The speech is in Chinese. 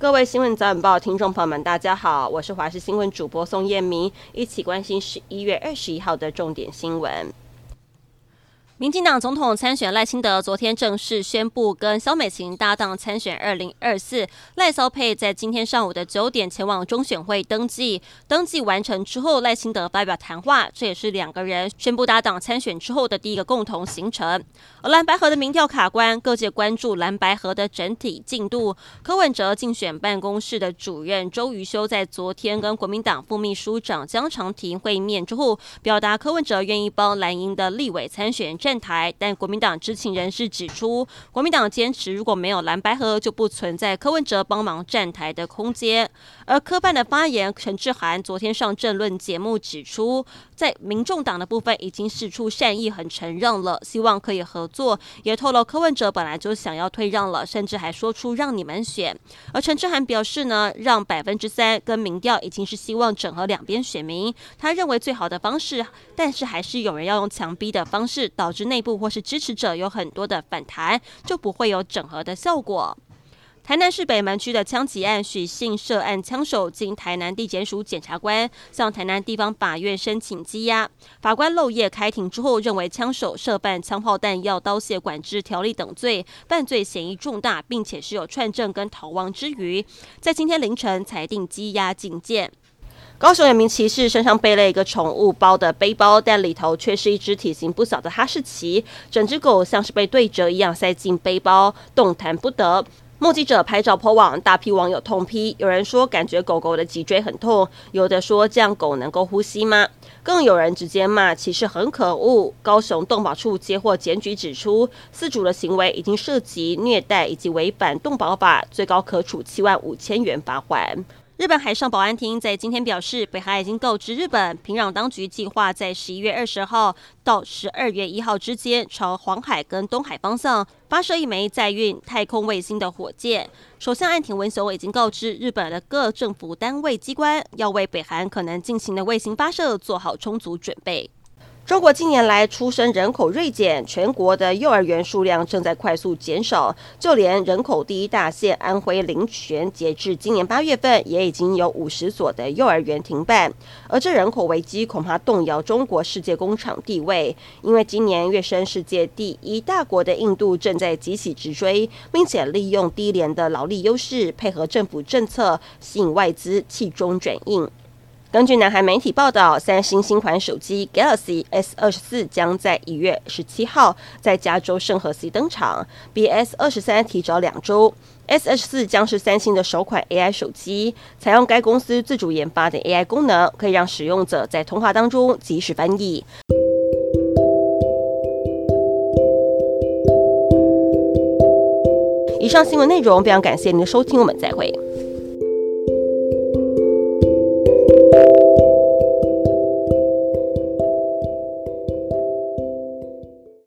各位新闻早晚报听众朋友们，大家好，我是华视新闻主播宋燕明，一起关心十一月二十一号的重点新闻。民进党总统参选赖清德昨天正式宣布跟萧美琴搭档参选二零二四。赖萧佩在今天上午的九点前往中选会登记，登记完成之后，赖清德发表谈话，这也是两个人宣布搭档参选之后的第一个共同行程。而蓝白合的民调卡关，各界关注蓝白合的整体进度。柯文哲竞选办公室的主任周瑜修在昨天跟国民党副秘书长江长廷会面之后，表达柯文哲愿意帮蓝营的立委参选。站台，但国民党知情人士指出，国民党坚持如果没有蓝白合，就不存在柯文哲帮忙站台的空间。而科办的发言陈志涵昨天上政论节目指出，在民众党的部分已经释出善意，很承让了，希望可以合作，也透露柯文哲本来就想要退让了，甚至还说出让你们选。而陈志涵表示呢，让百分之三跟民调已经是希望整合两边选民，他认为最好的方式，但是还是有人要用强逼的方式导。是内部或是支持者有很多的反弹，就不会有整合的效果。台南市北门区的枪击案，许姓涉案枪手经台南地检署检察官向台南地方法院申请羁押，法官漏夜开庭之后，认为枪手涉犯枪炮弹药刀械管制条例等罪，犯罪嫌疑重大，并且是有串证跟逃亡之余，在今天凌晨裁定羁押禁见。高雄有名骑士身上背了一个宠物包的背包，但里头却是一只体型不小的哈士奇，整只狗像是被对折一样塞进背包，动弹不得。目击者拍照 po 网，大批网友痛批，有人说感觉狗狗的脊椎很痛，有的说这样狗能够呼吸吗？更有人直接骂骑士很可恶。高雄动保处接获检举指出，饲主的行为已经涉及虐待以及违反动保法，最高可处七万五千元罚款。日本海上保安厅在今天表示，北韩已经告知日本平壤当局，计划在十一月二十号到十二月一号之间，朝黄海跟东海方向发射一枚载运太空卫星的火箭。首相岸田文雄已经告知日本的各政府单位机关，要为北韩可能进行的卫星发射做好充足准备。中国近年来出生人口锐减，全国的幼儿园数量正在快速减少。就连人口第一大县安徽临泉，截至今年八月份，也已经有五十所的幼儿园停办。而这人口危机恐怕动摇中国世界工厂地位，因为今年跃升世界第一大国的印度正在急起直追，并且利用低廉的劳力优势，配合政府政策，吸引外资弃中转印。根据南韩媒体报道，三星新款手机 Galaxy S 二十四将在一月十七号在加州圣荷西登场，比 S 二十三提早两周。S 二十四将是三星的首款 AI 手机，采用该公司自主研发的 AI 功能，可以让使用者在通话当中即时翻译。以上新闻内容非常感谢您的收听，我们再会。